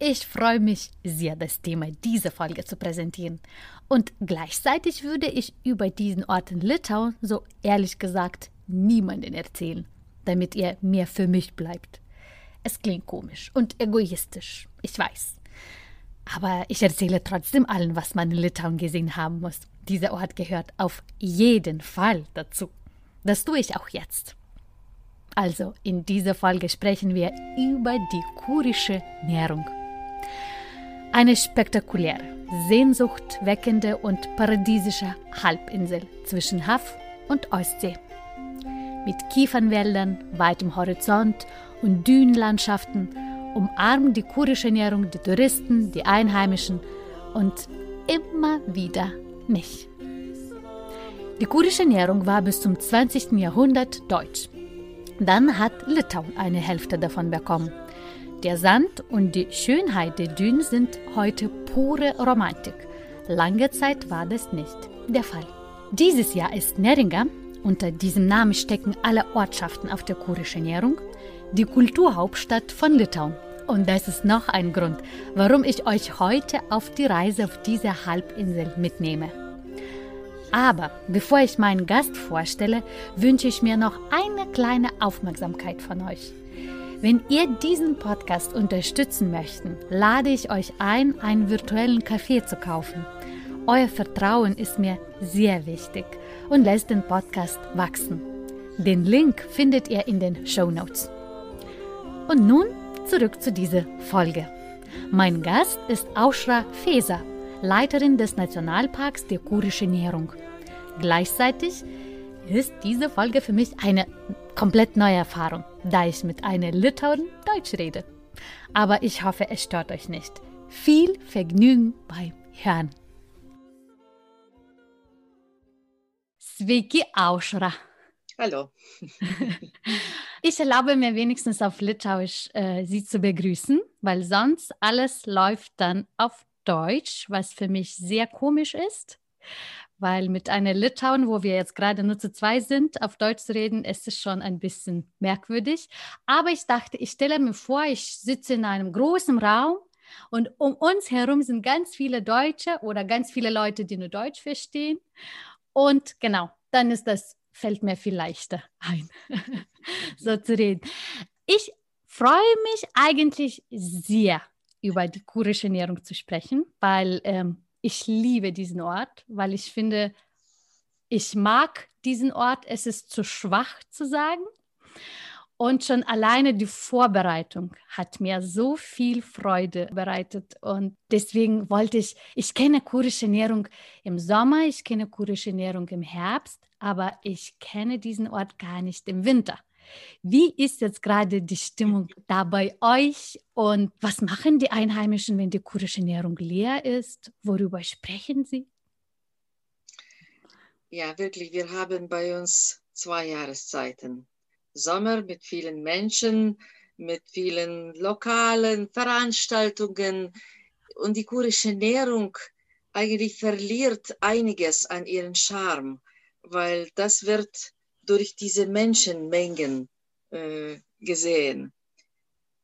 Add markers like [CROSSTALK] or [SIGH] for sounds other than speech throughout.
Ich freue mich sehr, das Thema dieser Folge zu präsentieren. Und gleichzeitig würde ich über diesen Ort in Litauen so ehrlich gesagt niemanden erzählen, damit er mehr für mich bleibt. Es klingt komisch und egoistisch, ich weiß. Aber ich erzähle trotzdem allen, was man in Litauen gesehen haben muss. Dieser Ort gehört auf jeden Fall dazu. Das tue ich auch jetzt. Also, in dieser Folge sprechen wir über die kurische Nährung. Eine spektakuläre, sehnsuchtweckende und paradiesische Halbinsel zwischen Haff und Ostsee. Mit Kiefernwäldern, weitem Horizont und Dünenlandschaften umarmt die kurische Ernährung die Touristen, die Einheimischen und immer wieder mich. Die kurische Ernährung war bis zum 20. Jahrhundert deutsch. Dann hat Litauen eine Hälfte davon bekommen. Der Sand und die Schönheit der Dünen sind heute pure Romantik. Lange Zeit war das nicht der Fall. Dieses Jahr ist Neringa, unter diesem Namen stecken alle Ortschaften auf der kurischen Ernährung, die Kulturhauptstadt von Litauen. Und das ist noch ein Grund, warum ich euch heute auf die Reise auf diese Halbinsel mitnehme. Aber bevor ich meinen Gast vorstelle, wünsche ich mir noch eine kleine Aufmerksamkeit von euch. Wenn ihr diesen Podcast unterstützen möchtet, lade ich euch ein, einen virtuellen Kaffee zu kaufen. Euer Vertrauen ist mir sehr wichtig und lässt den Podcast wachsen. Den Link findet ihr in den Show Notes. Und nun zurück zu dieser Folge. Mein Gast ist Aushra Feser, Leiterin des Nationalparks der Kurische Nährung. Gleichzeitig ist diese Folge für mich eine komplett neue Erfahrung, da ich mit einer Litauerin Deutsch rede. Aber ich hoffe, es stört euch nicht. Viel Vergnügen beim Hören. Sveiki, Aushra. Hallo. [LAUGHS] ich erlaube mir wenigstens auf Litauisch äh, Sie zu begrüßen, weil sonst alles läuft dann auf Deutsch, was für mich sehr komisch ist weil mit einer Litauen, wo wir jetzt gerade nur zu zwei sind, auf Deutsch zu reden, ist es schon ein bisschen merkwürdig. Aber ich dachte, ich stelle mir vor, ich sitze in einem großen Raum und um uns herum sind ganz viele Deutsche oder ganz viele Leute, die nur Deutsch verstehen. Und genau, dann ist das, fällt mir viel leichter ein, [LAUGHS] so zu reden. Ich freue mich eigentlich sehr, über die kurische Ernährung zu sprechen, weil ähm, ich liebe diesen Ort, weil ich finde, ich mag diesen Ort. Es ist zu schwach zu sagen. Und schon alleine die Vorbereitung hat mir so viel Freude bereitet. Und deswegen wollte ich, ich kenne kurische Ernährung im Sommer, ich kenne kurische Ernährung im Herbst, aber ich kenne diesen Ort gar nicht im Winter. Wie ist jetzt gerade die Stimmung da bei euch und was machen die Einheimischen, wenn die kurische Ernährung leer ist? Worüber sprechen sie? Ja, wirklich, wir haben bei uns zwei Jahreszeiten. Sommer mit vielen Menschen, mit vielen lokalen Veranstaltungen und die kurische Ernährung eigentlich verliert einiges an ihren Charme, weil das wird durch diese Menschenmengen äh, gesehen.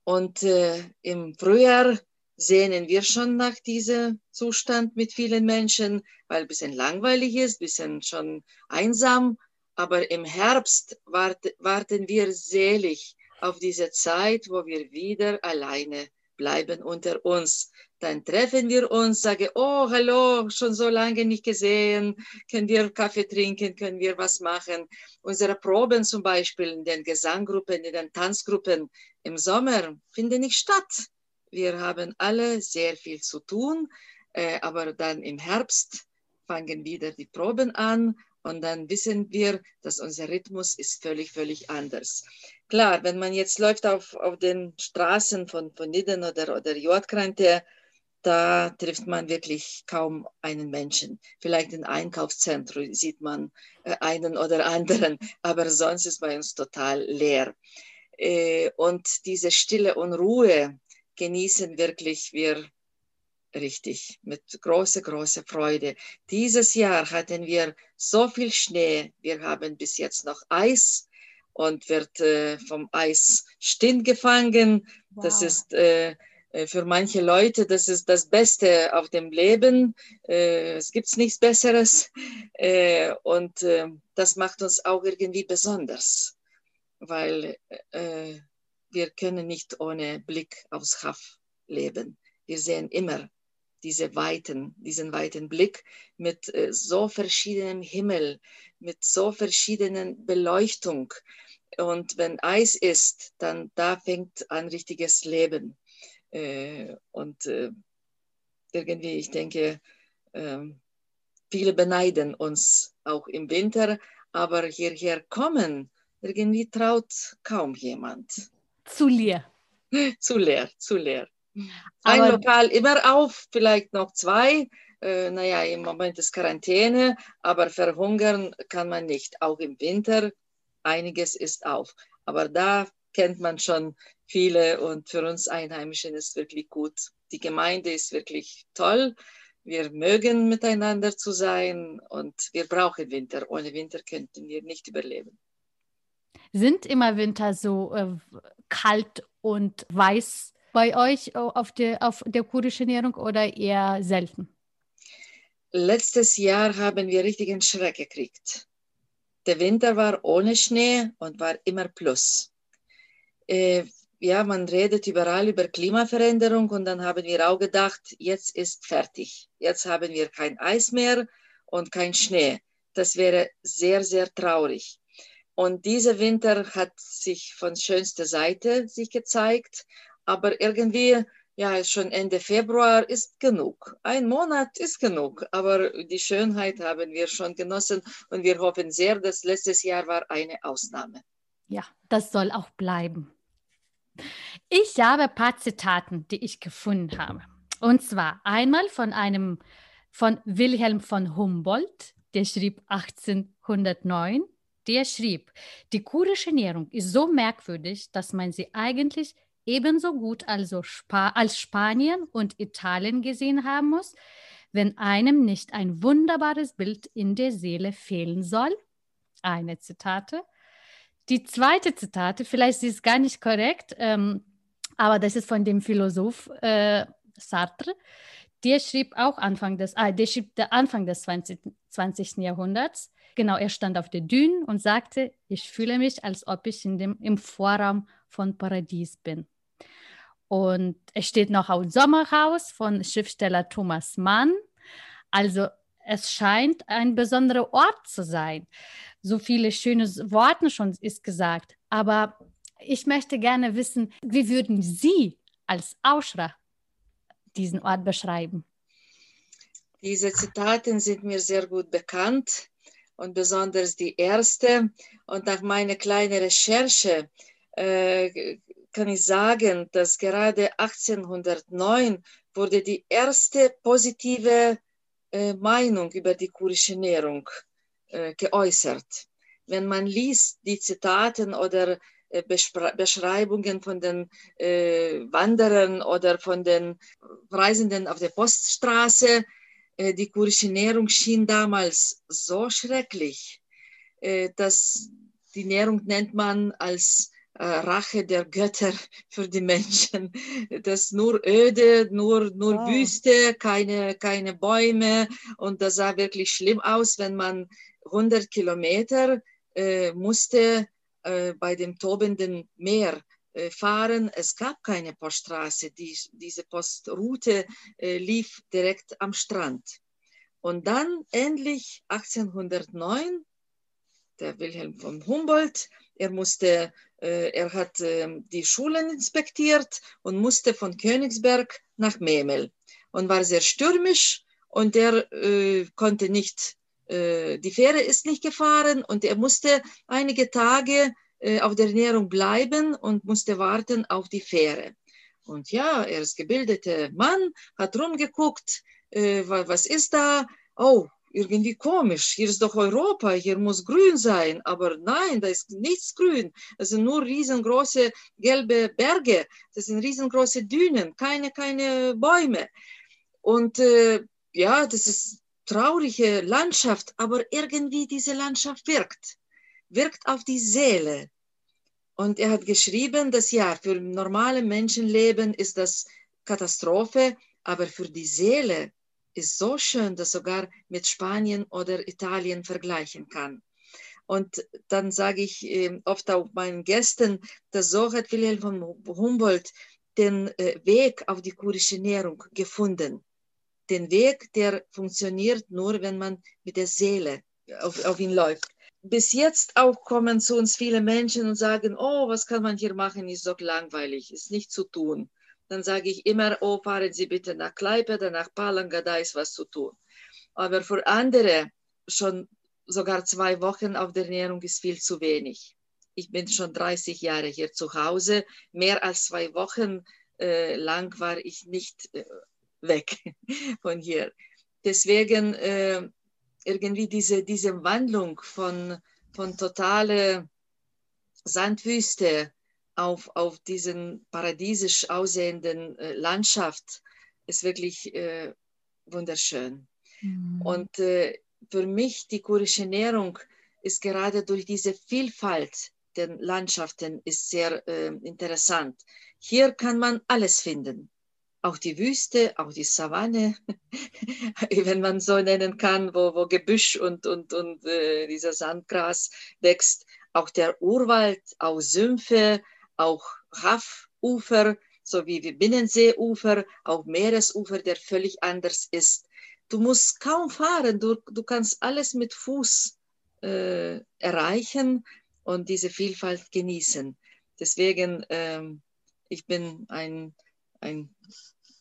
Und äh, im Frühjahr sehnen wir schon nach diesem Zustand mit vielen Menschen, weil ein bisschen langweilig ist, ein bisschen schon einsam. Aber im Herbst wart, warten wir selig auf diese Zeit, wo wir wieder alleine bleiben unter uns. Dann treffen wir uns, sagen, oh, hallo, schon so lange nicht gesehen, können wir Kaffee trinken, können wir was machen. Unsere Proben zum Beispiel in den Gesanggruppen, in den Tanzgruppen im Sommer finden nicht statt. Wir haben alle sehr viel zu tun, äh, aber dann im Herbst fangen wieder die Proben an und dann wissen wir, dass unser Rhythmus ist völlig, völlig anders. Klar, wenn man jetzt läuft auf, auf den Straßen von, von Nidden oder, oder Jodkrante, da trifft man wirklich kaum einen Menschen. Vielleicht im Einkaufszentrum sieht man äh, einen oder [LAUGHS] anderen, aber sonst ist bei uns total leer. Äh, und diese Stille und Ruhe genießen wirklich wir richtig mit großer, großer Freude. Dieses Jahr hatten wir so viel Schnee. Wir haben bis jetzt noch Eis und wird äh, vom Eis stehen gefangen. Wow. Das ist für manche Leute, das ist das Beste auf dem Leben. Äh, es gibt nichts Besseres. Äh, und äh, das macht uns auch irgendwie besonders, weil äh, wir können nicht ohne Blick aufs Haff leben. Wir sehen immer diese weiten, diesen weiten Blick mit äh, so verschiedenem Himmel, mit so verschiedenen Beleuchtung. Und wenn Eis ist, dann da fängt ein richtiges Leben. Äh, und äh, irgendwie, ich denke, ähm, viele beneiden uns auch im Winter, aber hierher kommen, irgendwie traut kaum jemand. Zu leer. [LAUGHS] zu leer, zu leer. Ein Aber Lokal immer auf, vielleicht noch zwei. Äh, naja, im Moment ist Quarantäne, aber verhungern kann man nicht. Auch im Winter, einiges ist auf. Aber da kennt man schon viele und für uns Einheimischen ist wirklich gut. Die Gemeinde ist wirklich toll. Wir mögen miteinander zu sein und wir brauchen Winter. Ohne Winter könnten wir nicht überleben. Sind immer Winter so äh, kalt und weiß bei euch auf der, auf der kurdischen Ernährung oder eher selten? Letztes Jahr haben wir richtigen Schreck gekriegt. Der Winter war ohne Schnee und war immer plus. Äh, ja, man redet überall über Klimaveränderung und dann haben wir auch gedacht, jetzt ist fertig. Jetzt haben wir kein Eis mehr und kein Schnee. Das wäre sehr, sehr traurig. Und dieser Winter hat sich von schönster Seite sich gezeigt aber irgendwie, ja, schon Ende Februar ist genug. Ein Monat ist genug, aber die Schönheit haben wir schon genossen und wir hoffen sehr, dass letztes Jahr war eine Ausnahme. Ja, das soll auch bleiben. Ich habe ein paar Zitaten, die ich gefunden habe. Und zwar einmal von einem von Wilhelm von Humboldt, der schrieb 1809. Der schrieb, die kurische Ernährung ist so merkwürdig, dass man sie eigentlich ebenso gut also Spa als Spanien und Italien gesehen haben muss, wenn einem nicht ein wunderbares Bild in der Seele fehlen soll. Eine Zitate. Die zweite Zitate, vielleicht ist es gar nicht korrekt, ähm, aber das ist von dem Philosoph äh, Sartre. Der schrieb auch Anfang des, ah, der schrieb der Anfang des 20. 20. Jahrhunderts. Genau, er stand auf der Düne und sagte, ich fühle mich, als ob ich in dem, im Vorraum von Paradies bin. Und es steht noch auf Sommerhaus von Schriftsteller Thomas Mann. Also es scheint ein besonderer Ort zu sein. So viele schöne Worte schon ist gesagt. Aber ich möchte gerne wissen, wie würden Sie als Auschra diesen Ort beschreiben? Diese Zitate sind mir sehr gut bekannt und besonders die erste. Und nach meiner kleinen Recherche äh, kann ich sagen, dass gerade 1809 wurde die erste positive Meinung über die kurische Ernährung äh, geäußert. Wenn man liest die Zitaten oder äh, Beschreibungen von den äh, Wanderern oder von den Reisenden auf der Poststraße, äh, die kurische Ernährung schien damals so schrecklich, äh, dass die Ernährung nennt man als äh, Rache der Götter für die Menschen. Das nur öde, nur, nur oh. Wüste, keine, keine Bäume. Und das sah wirklich schlimm aus, wenn man 100 Kilometer äh, musste äh, bei dem tobenden Meer äh, fahren. Es gab keine Poststraße. Die, diese Postroute lief direkt am Strand. Und dann endlich 1809, der Wilhelm von Humboldt, er musste äh, er hat ähm, die Schulen inspektiert und musste von Königsberg nach Memel und war sehr stürmisch und er äh, konnte nicht, äh, die Fähre ist nicht gefahren und er musste einige Tage auf der Ernährung bleiben und musste warten auf die Fähre. Und ja, er ist gebildeter Mann, hat rumgeguckt, was ist da? Oh, irgendwie komisch. Hier ist doch Europa, hier muss grün sein. Aber nein, da ist nichts grün. Das sind nur riesengroße gelbe Berge. Das sind riesengroße Dünen, keine, keine Bäume. Und äh, ja, das ist traurige Landschaft, aber irgendwie diese Landschaft wirkt, wirkt auf die Seele. Und er hat geschrieben, dass ja, für normale Menschenleben ist das Katastrophe, aber für die Seele ist so schön, dass sogar mit Spanien oder Italien vergleichen kann. Und dann sage ich äh, oft auch meinen Gästen, dass so hat Wilhelm von Humboldt den äh, Weg auf die kurische Ernährung gefunden. Den Weg, der funktioniert nur, wenn man mit der Seele auf, auf ihn läuft bis jetzt auch kommen zu uns viele Menschen und sagen, oh, was kann man hier machen, ist so langweilig, ist nicht zu tun. Dann sage ich immer, oh, fahren Sie bitte nach Kleipe oder nach Palanga, da ist was zu tun. Aber für andere schon sogar zwei Wochen auf der Ernährung ist viel zu wenig. Ich bin schon 30 Jahre hier zu Hause. Mehr als zwei Wochen äh, lang war ich nicht äh, weg [LAUGHS] von hier. Deswegen äh, irgendwie diese, diese Wandlung von, von totale Sandwüste auf, auf diesen paradiesisch aussehenden äh, Landschaft ist wirklich äh, wunderschön. Mhm. Und äh, für mich die kurische Ernährung ist gerade durch diese Vielfalt der Landschaften ist sehr äh, interessant. Hier kann man alles finden auch die Wüste, auch die Savanne, [LAUGHS] wenn man so nennen kann, wo, wo Gebüsch und, und, und äh, dieser Sandgras wächst, auch der Urwald, auch Sümpfe, auch Raffufer, sowie wie Binnenseeufer, auch Meeresufer, der völlig anders ist. Du musst kaum fahren, du, du kannst alles mit Fuß äh, erreichen und diese Vielfalt genießen. Deswegen, ähm, ich bin ein, ein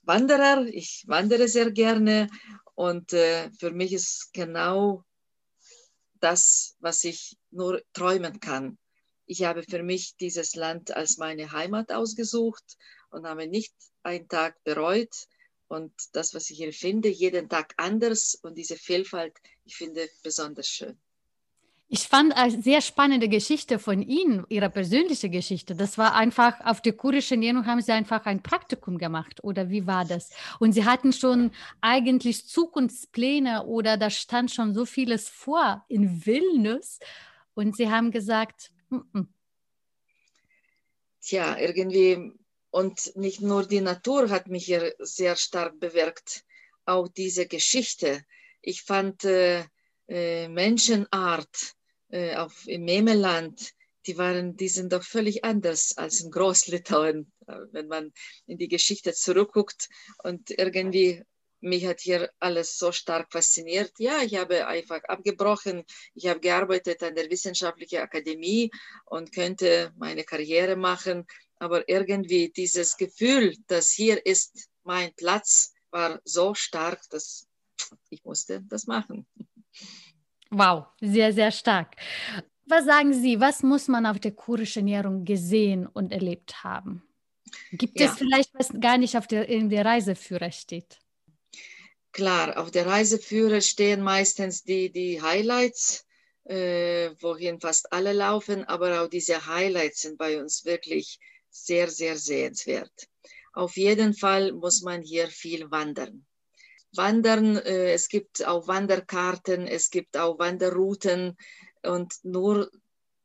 Wanderer, ich wandere sehr gerne und äh, für mich ist genau das, was ich nur träumen kann. Ich habe für mich dieses Land als meine Heimat ausgesucht und habe nicht einen Tag bereut. Und das, was ich hier finde, jeden Tag anders und diese Vielfalt, ich finde besonders schön. Ich fand eine sehr spannende Geschichte von Ihnen, Ihre persönliche Geschichte. Das war einfach, auf der kurischen Ernährung haben Sie einfach ein Praktikum gemacht oder wie war das? Und Sie hatten schon eigentlich Zukunftspläne oder da stand schon so vieles vor in Vilnius und Sie haben gesagt, M -m. Tja, irgendwie, und nicht nur die Natur hat mich hier sehr stark bewirkt, auch diese Geschichte. Ich fand äh, äh, Menschenart, äh, auf, im Memeland, die waren, die sind doch völlig anders als in Großlitauen, äh, wenn man in die Geschichte zurückguckt und irgendwie mich hat hier alles so stark fasziniert. Ja, ich habe einfach abgebrochen. Ich habe gearbeitet an der Wissenschaftlichen Akademie und könnte meine Karriere machen. Aber irgendwie dieses Gefühl, dass hier ist mein Platz, war so stark, dass ich musste das machen. Wow, sehr, sehr stark. Was sagen Sie, was muss man auf der kurischen Ernährung gesehen und erlebt haben? Gibt ja. es vielleicht, was gar nicht auf der, in der Reiseführer steht? Klar, auf der Reiseführer stehen meistens die, die Highlights, äh, wohin fast alle laufen, aber auch diese Highlights sind bei uns wirklich sehr, sehr sehenswert. Auf jeden Fall muss man hier viel wandern. Wandern, äh, es gibt auch Wanderkarten, es gibt auch Wanderrouten und nur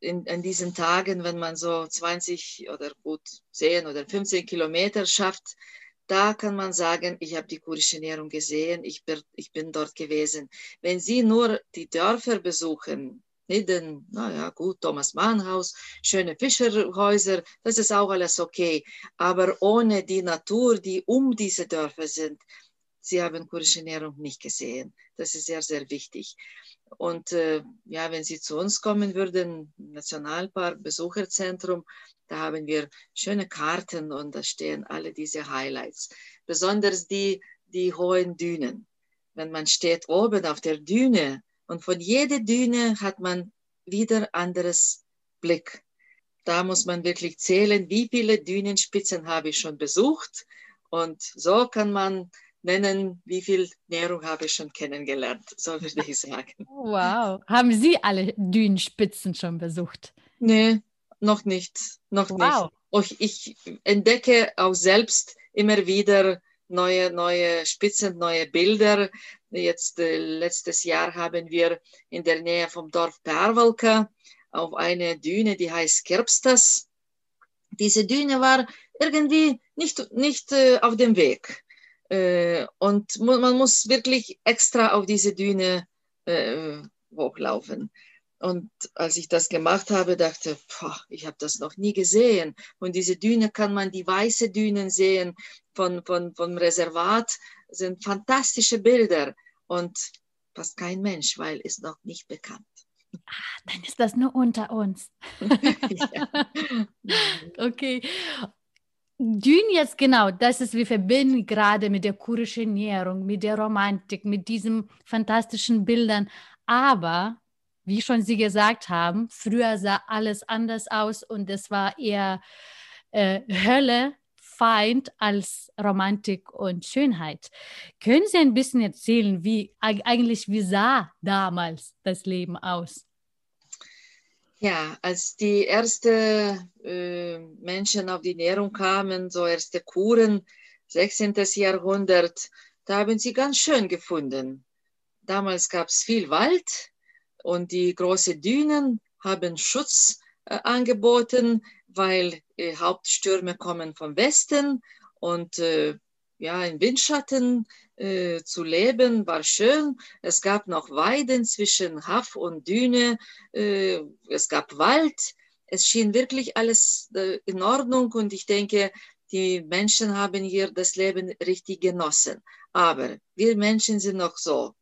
in, in diesen Tagen, wenn man so 20 oder gut 10 oder 15 Kilometer schafft, da kann man sagen, ich habe die kurische Ernährung gesehen, ich bin, ich bin dort gewesen. Wenn Sie nur die Dörfer besuchen, Nidden, naja, gut, Thomas Mann Haus, schöne Fischerhäuser, das ist auch alles okay. Aber ohne die Natur, die um diese Dörfer sind, sie haben kurische Ernährung nicht gesehen. Das ist sehr, sehr wichtig. Und äh, ja, wenn Sie zu uns kommen würden, Nationalpark, Besucherzentrum, da haben wir schöne Karten und da stehen alle diese Highlights. Besonders die, die hohen Dünen. Wenn man steht oben auf der Düne und von jeder Düne hat man wieder anderes Blick. da muss man wirklich zählen, wie viele Dünenspitzen habe ich schon besucht. Und so kann man nennen, wie viel Nährung habe ich schon kennengelernt, [LAUGHS] so würde ich sagen. Wow. Haben Sie alle Dünenspitzen schon besucht? Nee, noch nicht. Noch wow. nicht. Ich entdecke auch selbst immer wieder neue, neue Spitzen, neue Bilder. Jetzt äh, letztes Jahr haben wir in der Nähe vom Dorf Perwalka auf eine Düne, die heißt Kirpstas. Diese Düne war irgendwie nicht, nicht äh, auf dem Weg. Äh, und man muss wirklich extra auf diese Düne äh, hochlaufen. Und als ich das gemacht habe, dachte, boah, ich habe das noch nie gesehen. Und diese Düne kann man, die weiße Dünen sehen von, von, vom Reservat, sind fantastische Bilder. Und fast kein Mensch, weil es noch nicht bekannt. Ah, dann ist das nur unter uns. [LAUGHS] [LAUGHS] okay. Dün jetzt genau, das ist, wir verbinden gerade mit der kurischen Näherung, mit der Romantik, mit diesen fantastischen Bildern. Aber, wie schon Sie gesagt haben, früher sah alles anders aus und es war eher äh, Hölle, Feind als Romantik und Schönheit. Können Sie ein bisschen erzählen, wie eigentlich, wie sah damals das Leben aus? Ja, als die ersten äh, Menschen auf die Nährung kamen, so erste Kuren, 16. Jahrhundert, da haben sie ganz schön gefunden. Damals gab es viel Wald und die großen Dünen haben Schutz äh, angeboten, weil äh, Hauptstürme kommen vom Westen und äh, ja, in Windschatten äh, zu leben war schön. Es gab noch Weiden zwischen Haff und Düne. Äh, es gab Wald. Es schien wirklich alles äh, in Ordnung und ich denke, die Menschen haben hier das Leben richtig genossen. Aber wir Menschen sind noch so.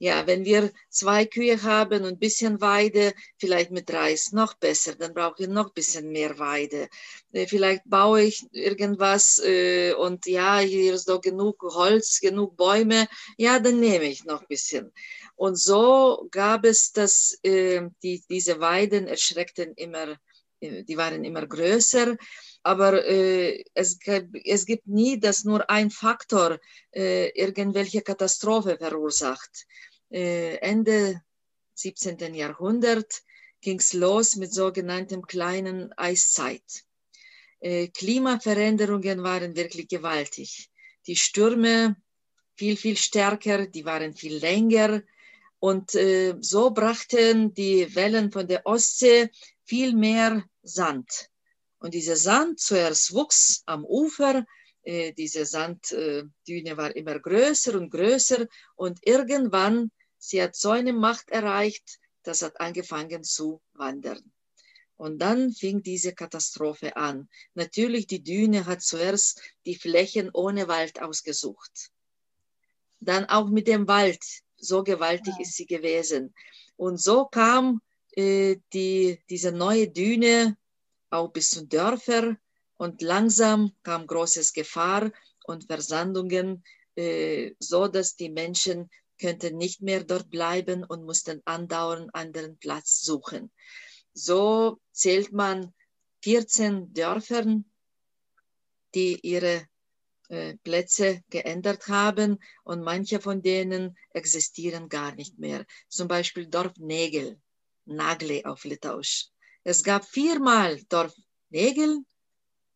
Ja, wenn wir zwei Kühe haben und ein bisschen Weide, vielleicht mit Reis noch besser, dann brauche ich noch ein bisschen mehr Weide. Äh, vielleicht baue ich irgendwas äh, und ja, hier ist doch genug Holz, genug Bäume, ja, dann nehme ich noch ein bisschen. Und so gab es das, äh, die, diese Weiden erschreckten immer, die waren immer größer aber äh, es, es, gibt nie, dass nur ein Faktor äh, irgendwelche Katastrophe verursacht. Äh, Ende 17. Jahrhundert ging es los mit sogenanntem kleinen Eiszeit. Äh, Klimaveränderungen waren wirklich gewaltig. Die Stürme viel, viel stärker, die waren viel länger. Und äh, so brachten die Wellen von der Ostsee viel mehr Sand. Und dieser Sand zuerst wuchs am Ufer, äh, diese Sanddüne war immer größer und größer und irgendwann Sie hat so eine Macht erreicht, das hat angefangen zu wandern. Und dann fing diese Katastrophe an. Natürlich, die Düne hat zuerst die Flächen ohne Wald ausgesucht. Dann auch mit dem Wald. So gewaltig ja. ist sie gewesen. Und so kam äh, die, diese neue Düne auch bis zu Dörfer und langsam kam großes Gefahr und Versandungen, äh, so dass die Menschen könnten nicht mehr dort bleiben und mussten andauernd anderen Platz suchen. So zählt man 14 Dörfern, die ihre äh, Plätze geändert haben und manche von denen existieren gar nicht mehr. Zum Beispiel Dorf Nägel, Nagle auf Litauisch. Es gab viermal Dorf Nägel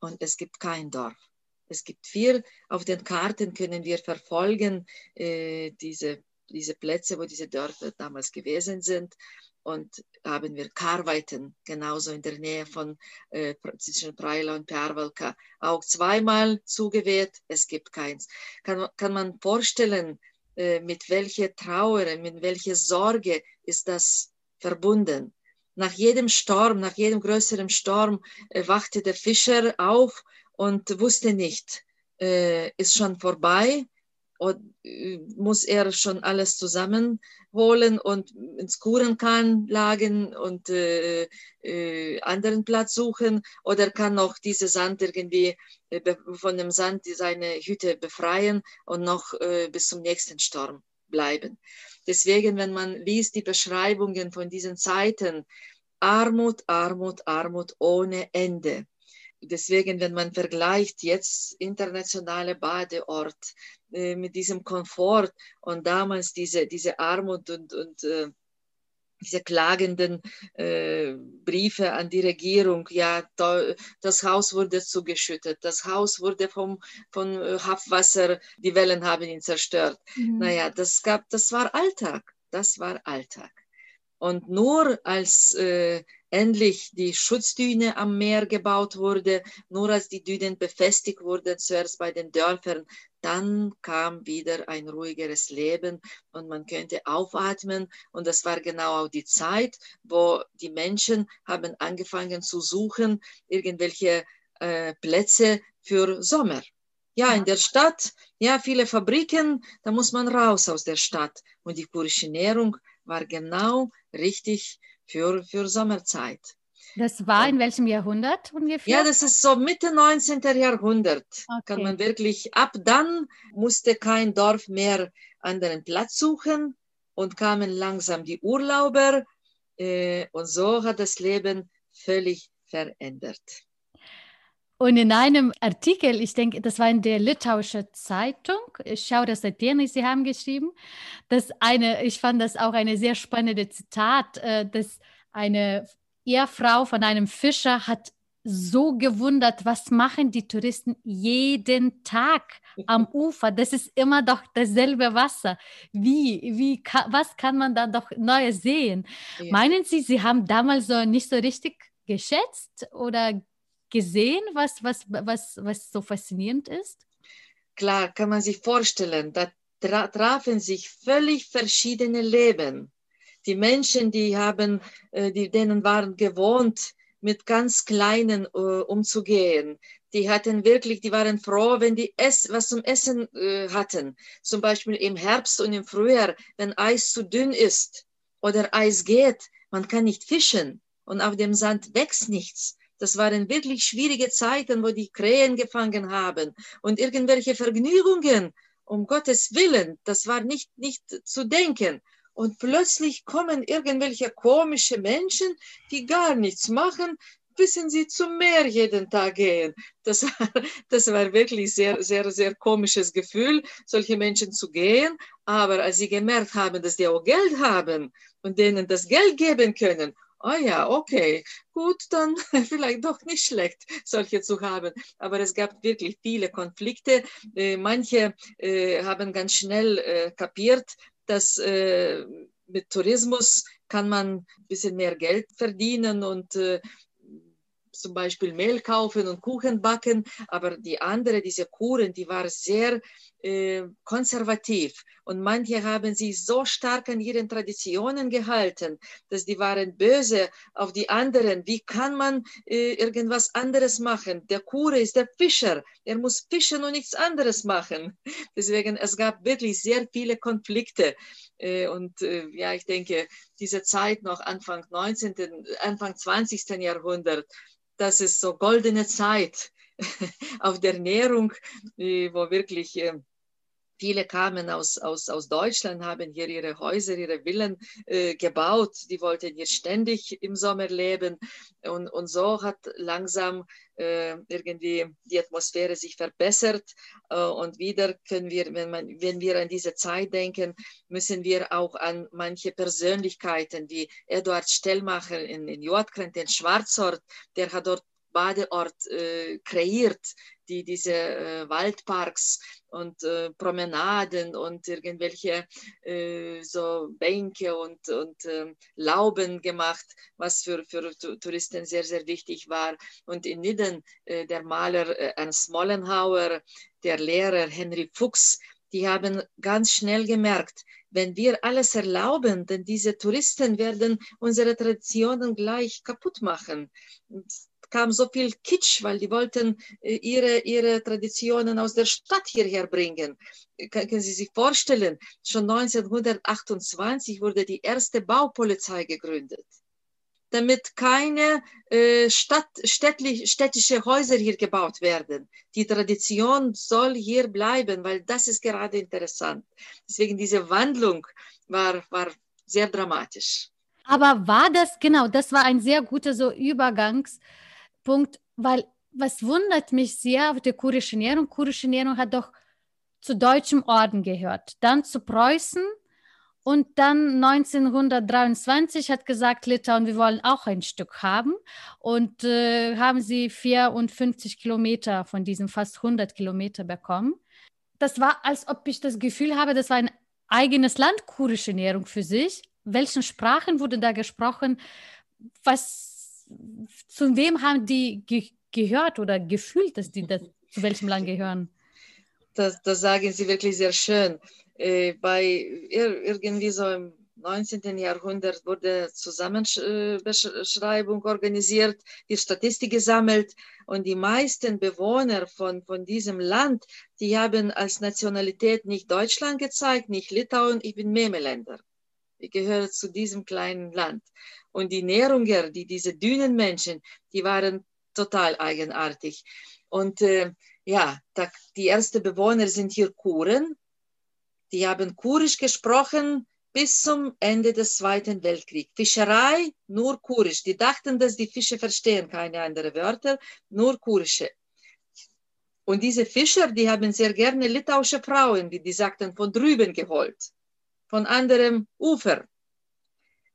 und es gibt kein Dorf. Es gibt vier, auf den Karten können wir verfolgen äh, diese diese Plätze, wo diese Dörfer damals gewesen sind. Und haben wir Karweiten, genauso in der Nähe von äh, zwischen Preila und Pervalka, auch zweimal zugeweht. Es gibt keins. Kann, kann man vorstellen, äh, mit welcher Trauer, mit welcher Sorge ist das verbunden? Nach jedem Sturm, nach jedem größeren Sturm äh, wachte der Fischer auf und wusste nicht, äh, ist schon vorbei und äh, muss er schon alles zusammenholen und ins Kurenkahn lagen und äh, äh, anderen Platz suchen oder kann noch diese Sand irgendwie äh, von dem Sand seine Hütte befreien und noch äh, bis zum nächsten Sturm bleiben. Deswegen, wenn man liest die Beschreibungen von diesen Zeiten, Armut, Armut, Armut ohne Ende. Deswegen, wenn man vergleicht jetzt internationale Badeort äh, mit diesem Komfort und damals diese, diese Armut und, und äh, diese klagenden äh, Briefe an die Regierung, ja, da, das Haus wurde zugeschüttet, das Haus wurde vom, von äh, Haftwasser, die Wellen haben ihn zerstört. Mhm. Naja, das gab, das war Alltag, das war Alltag. Und nur als äh, endlich die Schutzdüne am Meer gebaut wurde, nur als die Dünen befestigt wurden, zuerst bei den Dörfern, dann kam wieder ein ruhigeres Leben und man könnte aufatmen. Und das war genau auch die Zeit, wo die Menschen haben angefangen zu suchen, irgendwelche äh, Plätze für Sommer. Ja, in der Stadt, ja, viele Fabriken, da muss man raus aus der Stadt. Und die kurische Nährung war genau richtig für, für Sommerzeit. Das war in welchem Jahrhundert ungefähr? Ja, das ist so Mitte 19. Jahrhundert. Okay. Kann man wirklich, ab dann musste kein Dorf mehr anderen Platz suchen und kamen langsam die Urlauber äh, und so hat das Leben völlig verändert. Und in einem Artikel, ich denke, das war in der Litauische Zeitung, ich schaue das seitdem Sie haben geschrieben, dass eine, ich fand das auch eine sehr spannende Zitat, äh, dass eine Ehefrau von einem Fischer hat so gewundert, was machen die Touristen jeden Tag am [LAUGHS] Ufer? Das ist immer doch dasselbe Wasser. Wie, wie, was kann man da doch Neues sehen? Ja. Meinen Sie, Sie haben damals so nicht so richtig geschätzt oder gesehen, was, was, was, was so faszinierend ist? Klar, kann man sich vorstellen, da tra trafen sich völlig verschiedene Leben. Die Menschen, die haben, äh, die, denen waren gewohnt, mit ganz Kleinen uh, umzugehen. Die hatten wirklich, die waren froh, wenn die Ess, was zum Essen uh, hatten. Zum Beispiel im Herbst und im Frühjahr, wenn Eis zu dünn ist oder Eis geht, man kann nicht fischen und auf dem Sand wächst nichts. Das waren wirklich schwierige Zeiten, wo die Krähen gefangen haben und irgendwelche Vergnügungen, um Gottes Willen, das war nicht, nicht zu denken. Und plötzlich kommen irgendwelche komische Menschen, die gar nichts machen, wissen sie zum Meer jeden Tag gehen. Das war, das war wirklich sehr, sehr, sehr komisches Gefühl, solche Menschen zu gehen. Aber als sie gemerkt haben, dass die auch Geld haben und denen das Geld geben können, oh ja, okay, gut, dann [LAUGHS] vielleicht doch nicht schlecht, solche zu haben. Aber es gab wirklich viele Konflikte. Äh, manche äh, haben ganz schnell äh, kapiert, dass mit Tourismus kann man ein bisschen mehr Geld verdienen und zum Beispiel Mehl kaufen und Kuchen backen, aber die andere, diese Kuren, die war sehr äh, konservativ und manche haben sich so stark an ihren Traditionen gehalten, dass die waren böse auf die anderen. Wie kann man äh, irgendwas anderes machen? Der Kure ist der Fischer, er muss fischen und nichts anderes machen. [LAUGHS] Deswegen, es gab wirklich sehr viele Konflikte äh, und äh, ja, ich denke, diese Zeit noch Anfang 19., Anfang 20. Jahrhundert, das ist so goldene Zeit [LAUGHS] auf der Ernährung, wo wirklich äh, Viele kamen aus, aus, aus Deutschland, haben hier ihre Häuser, ihre Villen äh, gebaut. Die wollten hier ständig im Sommer leben. Und, und so hat langsam äh, irgendwie die Atmosphäre sich verbessert. Äh, und wieder können wir, wenn, man, wenn wir an diese Zeit denken, müssen wir auch an manche Persönlichkeiten wie Eduard Stellmacher in, in Jotkren, den Schwarzort, der hat dort Badeort äh, kreiert, die diese äh, Waldparks und äh, Promenaden und irgendwelche äh, so Bänke und, und ähm, Lauben gemacht, was für, für Touristen sehr, sehr wichtig war. Und in Nidden äh, der Maler äh, Ernst Mollenhauer, der Lehrer Henry Fuchs, die haben ganz schnell gemerkt, wenn wir alles erlauben, denn diese Touristen werden unsere Traditionen gleich kaputt machen. Und kam so viel Kitsch, weil die wollten äh, ihre, ihre Traditionen aus der Stadt hierher bringen. Können Sie sich vorstellen, schon 1928 wurde die erste Baupolizei gegründet damit keine äh, Stadt, städtlich, städtische Häuser hier gebaut werden. Die Tradition soll hier bleiben, weil das ist gerade interessant. Deswegen diese Wandlung war, war sehr dramatisch. Aber war das, genau, das war ein sehr guter so Übergangspunkt, weil was wundert mich sehr auf der kurische Ernährung, kurische Ernährung hat doch zu deutschem Orden gehört, dann zu Preußen und dann 1923 hat gesagt Litauen, wir wollen auch ein Stück haben und äh, haben sie 54 Kilometer von diesen fast 100 Kilometer bekommen. Das war, als ob ich das Gefühl habe, das war ein eigenes Land, kurische Ernährung für sich. Welchen Sprachen wurde da gesprochen? Was, zu wem haben die ge gehört oder gefühlt, dass die das, zu welchem Land gehören? Das, das sagen Sie wirklich sehr schön. Äh, bei irgendwie so im 19. Jahrhundert wurde Zusammenbeschreibung organisiert, die Statistik gesammelt und die meisten Bewohner von, von diesem Land, die haben als Nationalität nicht Deutschland gezeigt, nicht Litauen, ich bin Memeländer. Ich gehöre zu diesem kleinen Land. Und die Nährunger, die, diese Dünenmenschen, die waren total eigenartig. Und äh, ja, da, die ersten Bewohner sind hier Kuren. Die haben Kurisch gesprochen bis zum Ende des Zweiten Weltkriegs. Fischerei, nur Kurisch. Die dachten, dass die Fische verstehen keine anderen Wörter, nur Kurische. Und diese Fischer, die haben sehr gerne litauische Frauen, wie die sagten, von drüben geholt, von anderem Ufer.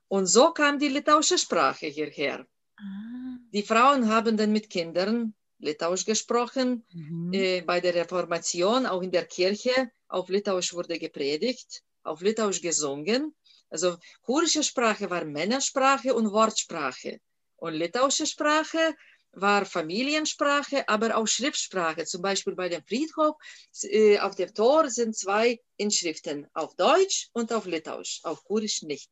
Und so kam die litauische Sprache hierher. Ah. Die Frauen haben dann mit Kindern Litauisch gesprochen. Mhm. Äh, bei der Reformation, auch in der Kirche, auf Litauisch wurde gepredigt, auf Litauisch gesungen. Also kurische Sprache war Männersprache und Wortsprache. Und litauische Sprache war Familiensprache, aber auch Schriftsprache. Zum Beispiel bei dem Friedhof äh, auf dem Tor sind zwei Inschriften, auf Deutsch und auf Litauisch, auf Kurisch nicht.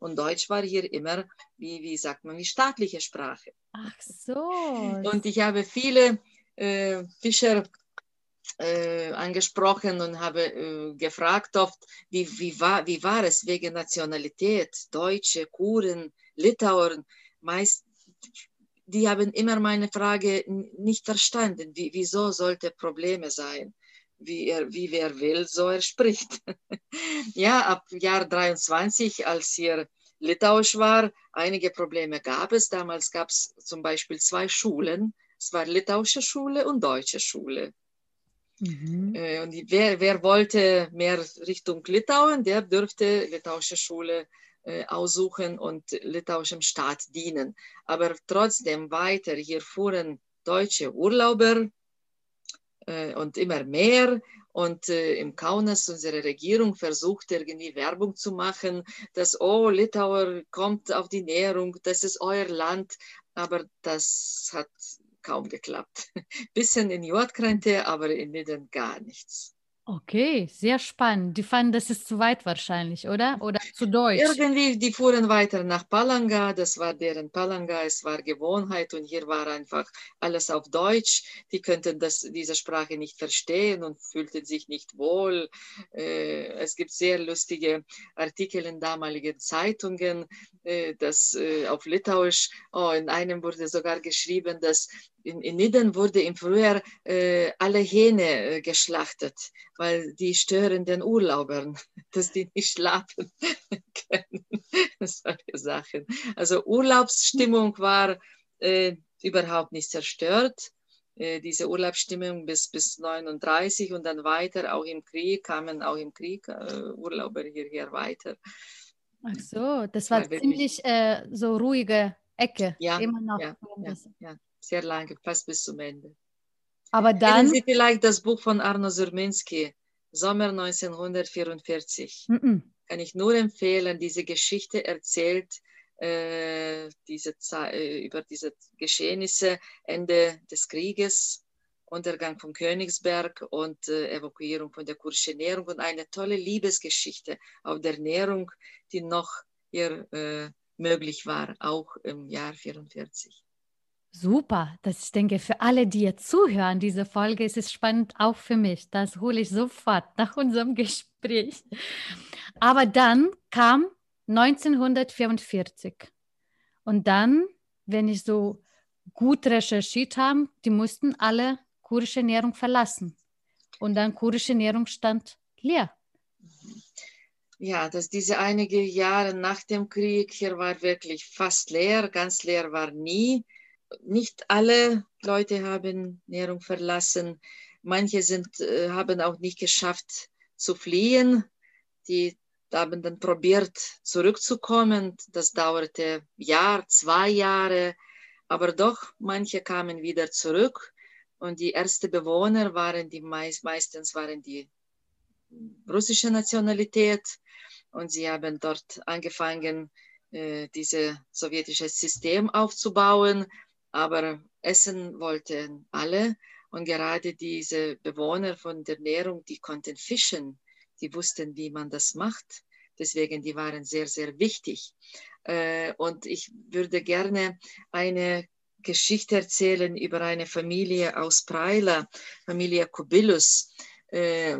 Und Deutsch war hier immer, wie, wie sagt man, die staatliche Sprache. Ach so. Und ich habe viele äh, Fischer äh, angesprochen und habe äh, gefragt oft, wie, wie, war, wie war es wegen Nationalität, Deutsche, Kuren, Litauer, meist, die haben immer meine Frage nicht verstanden, wie, wieso sollte Probleme sein wie, er, wie wer will, so er spricht. [LAUGHS] ja, ab Jahr 23, als hier Litauisch war, einige Probleme gab es. Damals gab es zum Beispiel zwei Schulen. Es war litauische Schule und deutsche Schule. Mhm. Äh, und wer, wer wollte mehr Richtung Litauen, der dürfte litauische Schule äh, aussuchen und litauischem Staat dienen. Aber trotzdem weiter, hier fuhren deutsche Urlauber und immer mehr. Und äh, im Kaunas, unsere Regierung versucht irgendwie Werbung zu machen, dass, oh, Litauer kommt auf die Näherung, das ist euer Land. Aber das hat kaum geklappt. [LAUGHS] Bisschen in Jordkrente, aber in Nidden gar nichts. Okay, sehr spannend. Die fanden, das ist zu weit wahrscheinlich, oder? Oder zu deutsch? Irgendwie, die fuhren weiter nach Palanga, das war deren Palanga, es war Gewohnheit und hier war einfach alles auf Deutsch. Die könnten das, diese Sprache nicht verstehen und fühlten sich nicht wohl. Äh, es gibt sehr lustige Artikel in damaligen Zeitungen, äh, das äh, auf Litauisch, oh, in einem wurde sogar geschrieben, dass in, in Nidden wurde im Frühjahr äh, alle Hähne äh, geschlachtet, weil die stören den Urlaubern, [LAUGHS] dass die nicht schlafen [LAUGHS] können. [LAUGHS] Solche Sachen. Also Urlaubsstimmung war äh, überhaupt nicht zerstört. Äh, diese Urlaubsstimmung bis, bis 39 und dann weiter, auch im Krieg, kamen auch im Krieg äh, Urlauber hierher weiter. Ach so, das war, war ziemlich äh, so ruhige Ecke. Ja, immer noch. Ja, ja, ja sehr lange, fast bis zum Ende. Aber dann. Kennen Sie vielleicht das Buch von Arno Surminski, Sommer 1944? Mm -mm. Kann ich nur empfehlen, diese Geschichte erzählt äh, diese äh, über diese Geschehnisse, Ende des Krieges, Untergang von Königsberg und äh, Evakuierung von der kurischen Nährung und eine tolle Liebesgeschichte auf der Nährung, die noch hier äh, möglich war, auch im Jahr 1944. Super, das ich denke, für alle, die jetzt zuhören, diese Folge ist es spannend, auch für mich. Das hole ich sofort nach unserem Gespräch. Aber dann kam 1944 und dann, wenn ich so gut recherchiert habe, die mussten alle kurische Ernährung verlassen und dann kurische Ernährung stand leer. ja, dass diese einige Jahre nach dem Krieg hier war wirklich fast leer, ganz leer war nie. Nicht alle Leute haben Nährung verlassen. Manche sind, äh, haben auch nicht geschafft zu fliehen. Die haben dann probiert zurückzukommen. Das dauerte Jahr, zwei Jahre. Aber doch, manche kamen wieder zurück. Und die ersten Bewohner waren die meist, meistens waren die russische Nationalität. Und sie haben dort angefangen, äh, dieses sowjetische System aufzubauen. Aber essen wollten alle. Und gerade diese Bewohner von der Nährung, die konnten fischen, die wussten, wie man das macht. Deswegen, die waren sehr, sehr wichtig. Äh, und ich würde gerne eine Geschichte erzählen über eine Familie aus Preila, Familie Kubilus. Äh,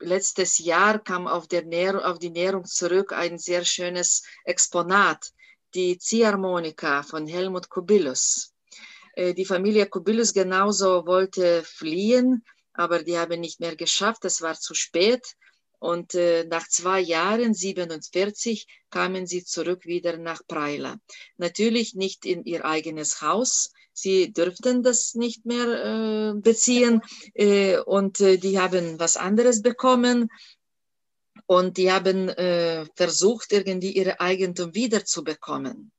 letztes Jahr kam auf, der Nähr auf die Nährung zurück ein sehr schönes Exponat, die Ziehharmonika von Helmut Kubilus. Äh, die Familie Kubilus genauso wollte fliehen, aber die haben nicht mehr geschafft, es war zu spät. Und äh, nach zwei Jahren, 47, kamen sie zurück wieder nach Preila. Natürlich nicht in ihr eigenes Haus. Sie dürften das nicht mehr äh, beziehen. Äh, und äh, die haben was anderes bekommen. Und die haben äh, versucht, irgendwie ihre Eigentum wiederzubekommen.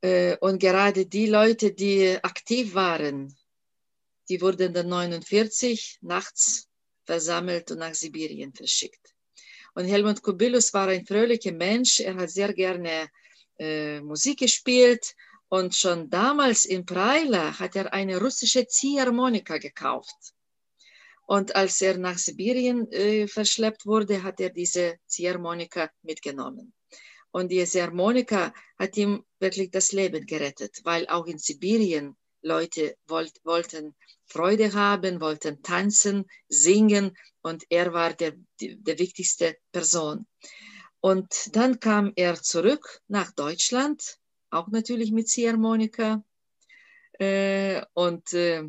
Äh, und gerade die Leute, die aktiv waren, die wurden dann 49 nachts versammelt und nach Sibirien verschickt. Und Helmut Kubilus war ein fröhlicher Mensch. Er hat sehr gerne äh, Musik gespielt. Und schon damals in Preila hat er eine russische Ziehharmonika gekauft. Und als er nach Sibirien äh, verschleppt wurde, hat er diese Ziehharmonika mitgenommen. Und diese Harmonika hat ihm wirklich das Leben gerettet, weil auch in Sibirien Leute wollt, wollten Freude haben, wollten tanzen, singen und er war der, der wichtigste Person. Und dann kam er zurück nach Deutschland, auch natürlich mit Ziehharmonika. Äh, und äh,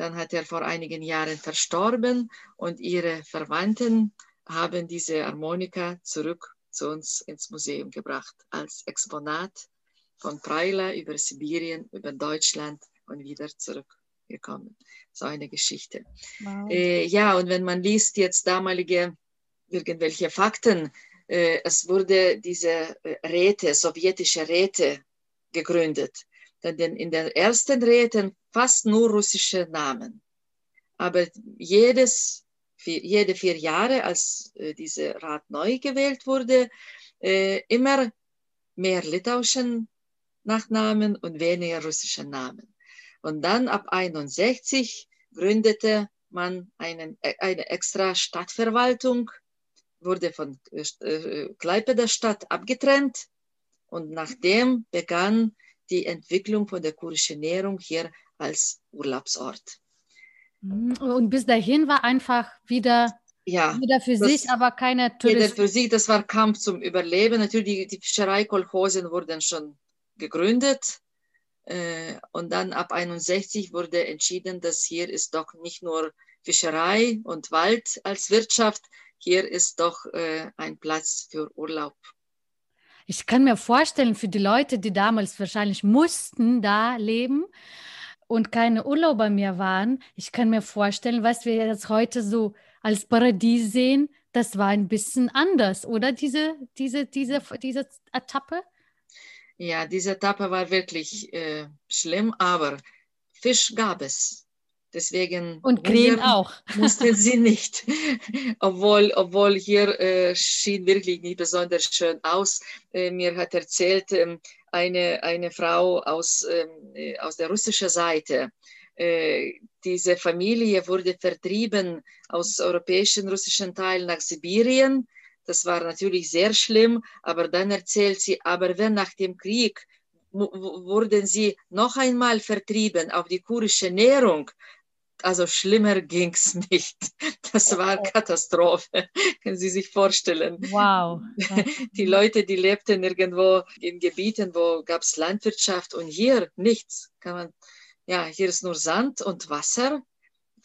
dann hat er vor einigen Jahren verstorben und ihre Verwandten haben diese Harmonika zurück zu uns ins Museum gebracht als Exponat von Preila über Sibirien, über Deutschland und wieder zurückgekommen. So eine Geschichte. Wow. Äh, ja, und wenn man liest jetzt damalige irgendwelche Fakten, äh, es wurde diese äh, Räte, sowjetische Räte gegründet. Denn in den ersten Räten fast nur russische Namen. Aber jedes jede vier Jahre, als äh, dieser Rat neu gewählt wurde, äh, immer mehr litauischen Nachnamen und weniger russische Namen. Und dann ab 61 gründete man einen, äh, eine extra Stadtverwaltung, wurde von äh, äh Kleipe Stadt abgetrennt und nachdem begann die Entwicklung von der kurischen Ernährung hier als Urlaubsort. Mhm. Und bis dahin war einfach wieder ja, jeder für das, sich, aber keine Touristen. Jeder für sich, das war Kampf zum Überleben. Natürlich, die, die Fischereikolchosen wurden schon gegründet. Äh, und dann ab 61 wurde entschieden, dass hier ist doch nicht nur Fischerei und Wald als Wirtschaft, hier ist doch äh, ein Platz für Urlaub. Ich kann mir vorstellen, für die Leute, die damals wahrscheinlich mussten da leben, und keine Urlauber mehr waren, ich kann mir vorstellen, was wir jetzt heute so als Paradies sehen, das war ein bisschen anders, oder? Diese, diese, diese, diese Etappe? Ja, diese Etappe war wirklich äh, schlimm, aber Fisch gab es. Deswegen und Krähen auch. [LAUGHS] mussten sie nicht. [LAUGHS] obwohl, obwohl hier äh, schien wirklich nicht besonders schön aus. Äh, mir hat erzählt, äh, eine, eine Frau aus, ähm, äh, aus der russischen Seite. Äh, diese Familie wurde vertrieben aus europäischen russischen Teilen nach Sibirien. Das war natürlich sehr schlimm, aber dann erzählt sie, aber wenn nach dem Krieg wurden sie noch einmal vertrieben auf die kurische Nährung, also schlimmer ging es [LAUGHS] nicht. Das war Katastrophe, können Sie sich vorstellen. Wow. [LAUGHS] Die Leute, die lebten irgendwo in Gebieten, wo gab es Landwirtschaft und hier nichts. Kann man, ja, hier ist nur Sand und Wasser.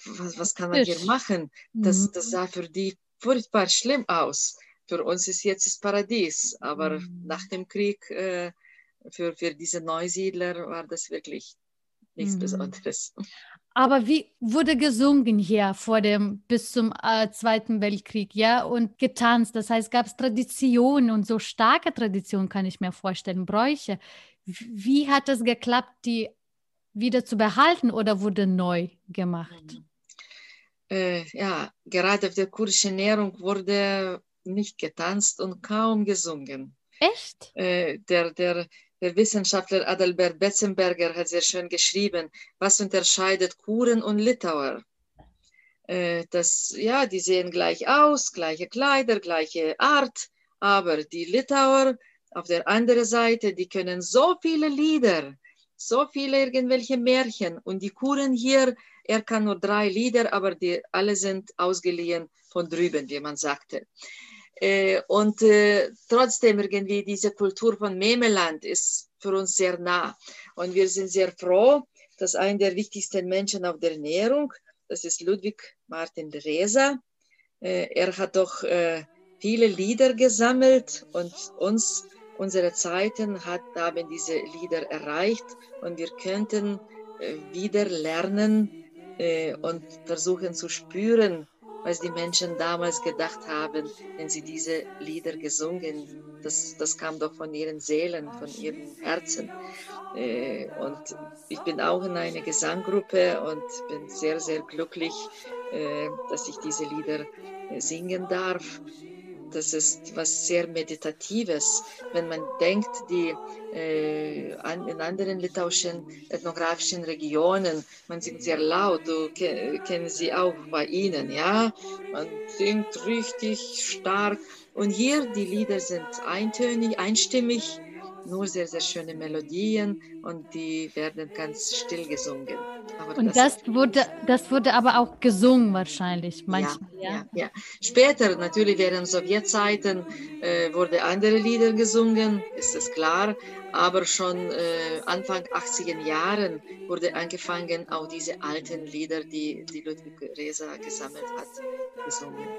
Was, was kann man hier machen? Das, mhm. das sah für die furchtbar schlimm aus. Für uns ist jetzt das Paradies, aber mhm. nach dem Krieg äh, für, für diese Neusiedler war das wirklich nichts mhm. Besonderes. Aber wie wurde gesungen hier vor dem bis zum äh, Zweiten Weltkrieg, ja, und getanzt? Das heißt, gab es Traditionen und so starke Traditionen, kann ich mir vorstellen, Bräuche. Wie hat es geklappt, die wieder zu behalten oder wurde neu gemacht? Äh, ja, gerade auf der kurdischen Ernährung wurde nicht getanzt und kaum gesungen. Echt? Äh, der, der der Wissenschaftler Adalbert Betzenberger hat sehr schön geschrieben, was unterscheidet Kuren und Litauer. Äh, das, ja, die sehen gleich aus, gleiche Kleider, gleiche Art, aber die Litauer auf der anderen Seite, die können so viele Lieder, so viele irgendwelche Märchen und die Kuren hier, er kann nur drei Lieder, aber die alle sind ausgeliehen von drüben, wie man sagte. Äh, und äh, trotzdem irgendwie diese Kultur von Memeland ist für uns sehr nah. Und wir sind sehr froh, dass einer der wichtigsten Menschen auf der Ernährung, das ist Ludwig Martin Reza, äh, er hat doch äh, viele Lieder gesammelt und uns, unsere Zeiten hat, haben diese Lieder erreicht und wir könnten äh, wieder lernen äh, und versuchen zu spüren, was die Menschen damals gedacht haben, wenn sie diese Lieder gesungen. Das, das kam doch von ihren Seelen, von ihren Herzen. Äh, und ich bin auch in einer Gesanggruppe und bin sehr, sehr glücklich, äh, dass ich diese Lieder äh, singen darf das ist was sehr Meditatives. Wenn man denkt, die äh, an, in anderen litauischen ethnografischen Regionen, man singt sehr laut, du ke kennen sie auch bei ihnen, ja, man singt richtig stark. Und hier die Lieder sind eintönig, einstimmig, nur sehr, sehr schöne Melodien und die werden ganz still gesungen. Aber und das, das, wurde, das wurde aber auch gesungen wahrscheinlich manchmal. Ja, ja. ja, ja. Später, natürlich während Sowjetzeiten, äh, wurde andere Lieder gesungen, ist es klar. Aber schon äh, Anfang 80er Jahren wurde angefangen, auch diese alten Lieder, die, die Ludwig Reza gesammelt hat, gesungen.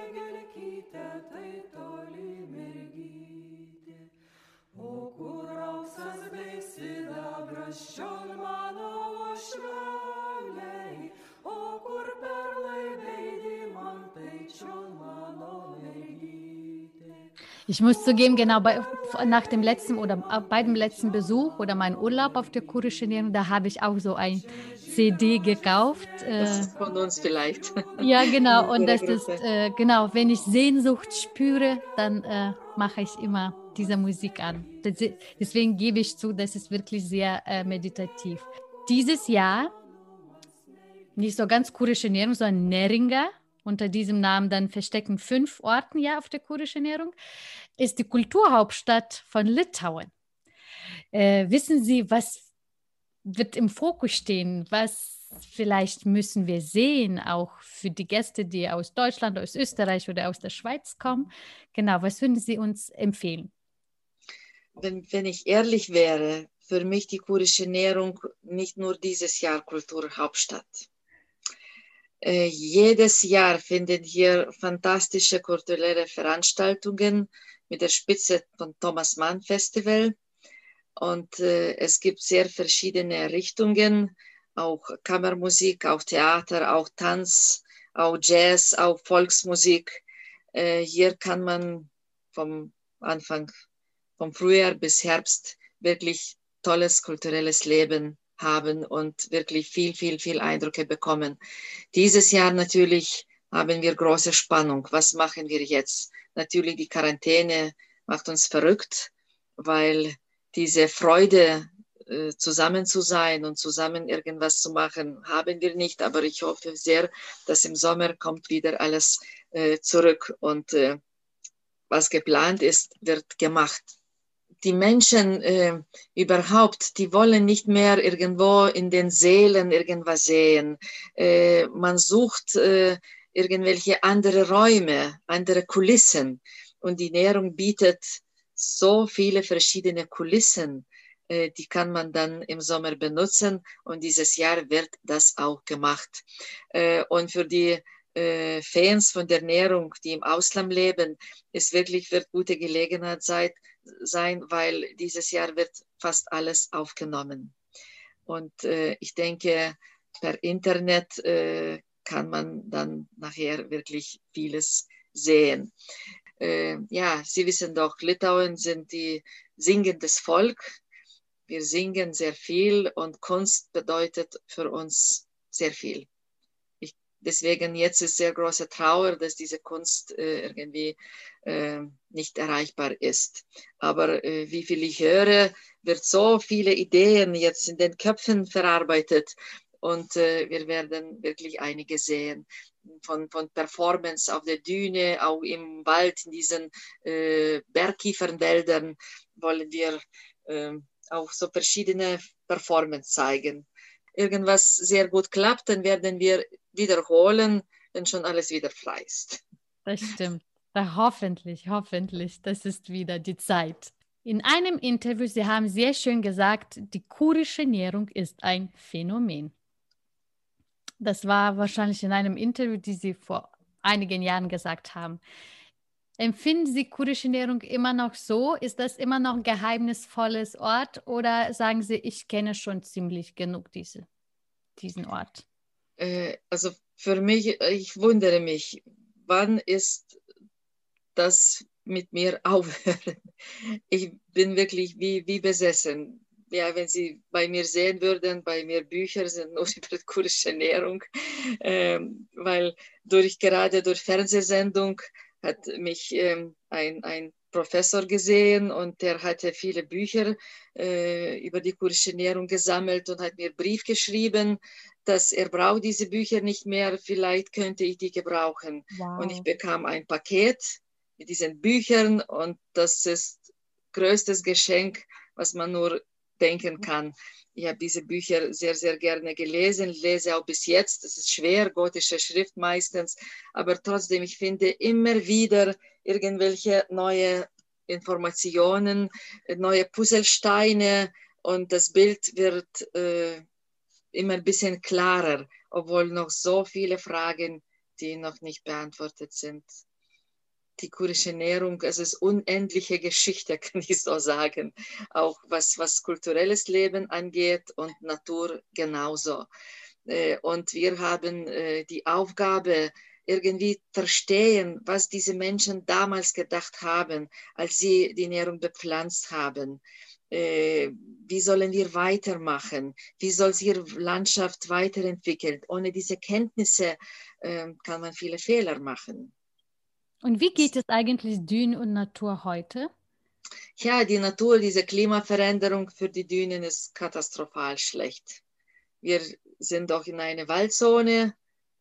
Ich muss zugeben, genau bei, nach dem letzten oder bei dem letzten Besuch oder meinem Urlaub auf der kurdischen Ernährung, da habe ich auch so ein CD gekauft. Das äh, ist von uns vielleicht. Ja, genau. Und [LAUGHS] das ist, äh, genau, wenn ich Sehnsucht spüre, dann äh, mache ich immer diese Musik an. Deswegen gebe ich zu, das ist wirklich sehr äh, meditativ. Dieses Jahr, nicht so ganz kurdische Ernährung, sondern Neringa, unter diesem Namen dann verstecken fünf Orten ja auf der kurdischen Ernährung, ist die Kulturhauptstadt von Litauen. Äh, wissen Sie, was wird im Fokus stehen? Was vielleicht müssen wir sehen, auch für die Gäste, die aus Deutschland, aus Österreich oder aus der Schweiz kommen? Genau, was würden Sie uns empfehlen? Wenn, wenn ich ehrlich wäre, für mich die kurdische Ernährung nicht nur dieses Jahr Kulturhauptstadt. Äh, jedes Jahr finden hier fantastische kulturelle Veranstaltungen mit der Spitze von Thomas Mann Festival. Und äh, es gibt sehr verschiedene Richtungen, auch Kammermusik, auch Theater, auch Tanz, auch Jazz, auch Volksmusik. Äh, hier kann man vom Anfang, vom Frühjahr bis Herbst wirklich tolles kulturelles Leben haben und wirklich viel, viel, viel Eindrücke bekommen. Dieses Jahr natürlich haben wir große Spannung. Was machen wir jetzt? Natürlich die Quarantäne macht uns verrückt, weil diese Freude, äh, zusammen zu sein und zusammen irgendwas zu machen, haben wir nicht. Aber ich hoffe sehr, dass im Sommer kommt wieder alles äh, zurück und äh, was geplant ist, wird gemacht die Menschen äh, überhaupt, die wollen nicht mehr irgendwo in den Seelen irgendwas sehen. Äh, man sucht äh, irgendwelche andere Räume, andere Kulissen. Und die Nährung bietet so viele verschiedene Kulissen, äh, die kann man dann im Sommer benutzen. Und dieses Jahr wird das auch gemacht. Äh, und für die äh, Fans von der Ernährung, die im Ausland leben, es wirklich wird gute Gelegenheit sein, sein weil dieses Jahr wird fast alles aufgenommen. Und äh, ich denke, per Internet äh, kann man dann nachher wirklich vieles sehen. Äh, ja, Sie wissen doch, Litauen sind die singendes Volk. Wir singen sehr viel und Kunst bedeutet für uns sehr viel. Deswegen jetzt ist sehr große Trauer, dass diese Kunst äh, irgendwie äh, nicht erreichbar ist. Aber äh, wie viel ich höre, wird so viele Ideen jetzt in den Köpfen verarbeitet und äh, wir werden wirklich einige sehen von, von Performance auf der Düne, auch im Wald, in diesen äh, Bergkiefernwäldern wollen wir äh, auch so verschiedene Performance zeigen. Irgendwas sehr gut klappt, dann werden wir wiederholen, wenn schon alles wieder frei ist. Das stimmt. Da hoffentlich, hoffentlich, das ist wieder die Zeit. In einem Interview, Sie haben sehr schön gesagt, die kurische Ernährung ist ein Phänomen. Das war wahrscheinlich in einem Interview, die Sie vor einigen Jahren gesagt haben. Empfinden Sie kurdische Ernährung immer noch so? Ist das immer noch ein geheimnisvolles Ort oder sagen Sie, ich kenne schon ziemlich genug diese, diesen Ort? Äh, also für mich, ich wundere mich, wann ist das mit mir [LAUGHS] aufhören? Ich bin wirklich wie, wie besessen. Ja, wenn Sie bei mir sehen würden, bei mir Bücher sind nur [LAUGHS] über kurdische Ernährung, ähm, weil durch gerade durch Fernsehsendung hat mich ähm, ein, ein Professor gesehen und der hatte viele Bücher äh, über die kurdische Ernährung gesammelt und hat mir einen Brief geschrieben, dass er braucht diese Bücher nicht mehr, vielleicht könnte ich die gebrauchen. Wow. Und ich bekam ein Paket mit diesen Büchern und das ist größtes Geschenk, was man nur denken kann. Ich habe diese Bücher sehr, sehr gerne gelesen, lese auch bis jetzt. Das ist schwer, gotische Schrift meistens, aber trotzdem, ich finde immer wieder irgendwelche neue Informationen, neue Puzzlesteine und das Bild wird äh, immer ein bisschen klarer, obwohl noch so viele Fragen, die noch nicht beantwortet sind die kurdische Ernährung, es ist unendliche Geschichte, [LAUGHS] kann ich so sagen, auch was, was kulturelles Leben angeht und Natur genauso. Äh, und wir haben äh, die Aufgabe, irgendwie verstehen, was diese Menschen damals gedacht haben, als sie die Ernährung bepflanzt haben. Äh, wie sollen wir weitermachen? Wie soll sich ihre Landschaft weiterentwickeln? Ohne diese Kenntnisse kann man viele Fehler machen. Und wie geht es eigentlich Dünen und Natur heute? Ja, die Natur, diese Klimaveränderung für die Dünen ist katastrophal schlecht. Wir sind doch in einer Waldzone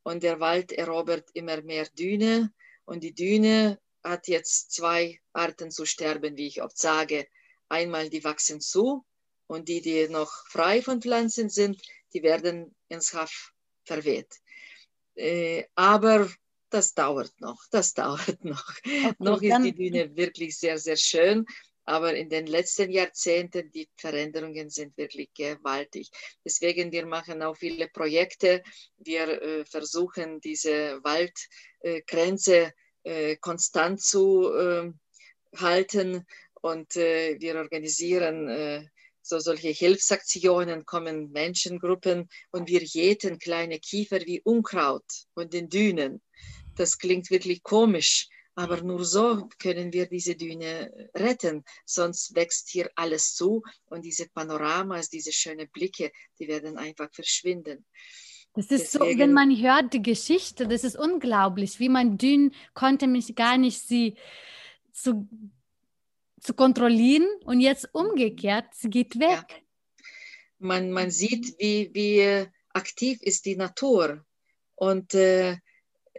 und der Wald erobert immer mehr Düne und die Düne hat jetzt zwei Arten zu sterben, wie ich oft sage. Einmal die wachsen zu und die, die noch frei von Pflanzen sind, die werden ins Haff verweht. Äh, aber das dauert noch, das [LAUGHS] dauert noch. Okay, noch ist die Bühne wirklich sehr, sehr schön, aber in den letzten Jahrzehnten, die Veränderungen sind wirklich gewaltig. Deswegen, wir machen auch viele Projekte. Wir äh, versuchen, diese Waldgrenze äh, konstant zu äh, halten und äh, wir organisieren äh, so solche Hilfsaktionen kommen Menschengruppen und wir jäten kleine Kiefer wie Unkraut von den Dünen. Das klingt wirklich komisch, aber nur so können wir diese Düne retten. Sonst wächst hier alles zu und diese Panoramas, diese schönen Blicke, die werden einfach verschwinden. Das ist Deswegen, so, wenn man hört die Geschichte, das ist unglaublich, wie man Dünen konnte mich gar nicht sie zu zu kontrollieren und jetzt umgekehrt, sie geht weg. Ja. Man, man sieht, wie, wie aktiv ist die Natur und äh,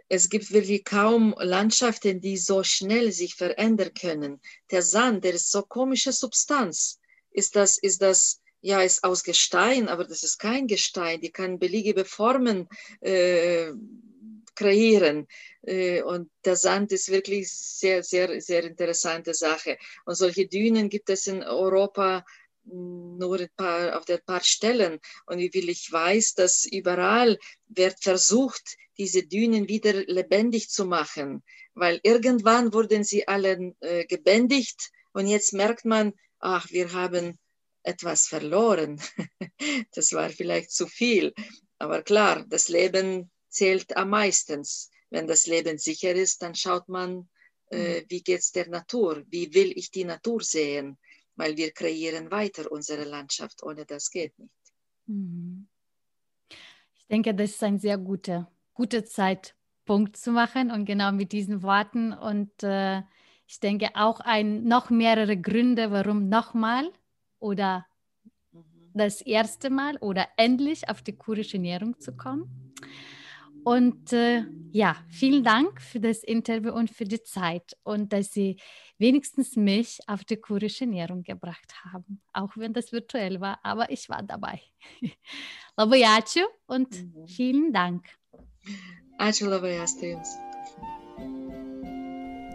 es gibt wirklich kaum Landschaften, die so schnell sich verändern können. Der Sand, der ist so komische Substanz. Ist das, ist das, ja, ist aus Gestein, aber das ist kein Gestein. Die kann beliebige Formen äh, kreieren. Äh, und der Sand ist wirklich sehr, sehr, sehr interessante Sache. Und solche Dünen gibt es in Europa nur ein paar, auf ein paar Stellen. Und wie viel ich weiß, dass überall wird versucht, diese Dünen wieder lebendig zu machen, weil irgendwann wurden sie alle äh, gebändigt und jetzt merkt man, ach, wir haben etwas verloren. [LAUGHS] das war vielleicht zu viel. Aber klar, das Leben zählt am meisten. Wenn das Leben sicher ist, dann schaut man, äh, mhm. wie geht es der Natur? Wie will ich die Natur sehen? Weil wir kreieren weiter unsere Landschaft. Ohne das geht nicht. Mhm. Ich denke, das ist ein sehr guter, guter Zeitpunkt zu machen und genau mit diesen Worten. Und äh, ich denke auch ein, noch mehrere Gründe, warum nochmal oder mhm. das erste Mal oder endlich auf die kurische Ernährung zu kommen. Und äh, ja, vielen Dank für das Interview und für die Zeit und dass Sie wenigstens mich auf die kurische Ernährung gebracht haben, auch wenn das virtuell war, aber ich war dabei. [LAUGHS] Laboyacu und mhm. vielen Dank.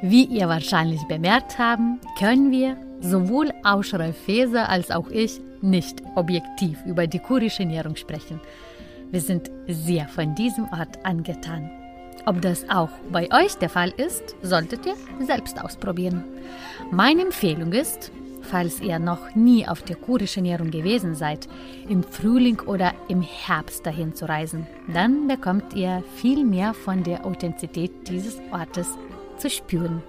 Wie ihr wahrscheinlich bemerkt haben, können wir sowohl Ausschrei Feser als auch ich nicht objektiv über die kurische Ernährung sprechen. Wir sind sehr von diesem Ort angetan. Ob das auch bei euch der Fall ist, solltet ihr selbst ausprobieren. Meine Empfehlung ist, falls ihr noch nie auf der kurischen Ernährung gewesen seid, im Frühling oder im Herbst dahin zu reisen. Dann bekommt ihr viel mehr von der Authentizität dieses Ortes zu spüren.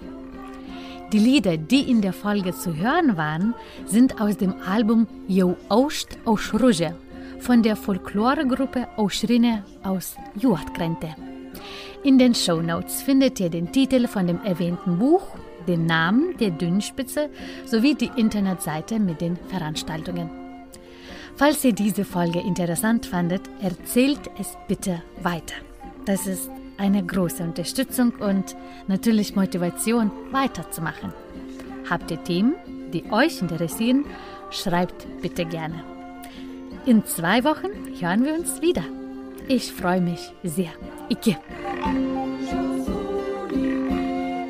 Die Lieder, die in der Folge zu hören waren, sind aus dem Album Jo Ost Oshruja von der Folkloregruppe Oschrine aus Juatkrente. In den Show Notes findet ihr den Titel von dem erwähnten Buch, den Namen der Dünnspitze sowie die Internetseite mit den Veranstaltungen. Falls ihr diese Folge interessant fandet, erzählt es bitte weiter. Das ist eine große Unterstützung und natürlich Motivation weiterzumachen. Habt ihr Themen, die euch interessieren, schreibt bitte gerne. In zwei Wochen hören wir uns wieder. Ich freue mich sehr. Ike.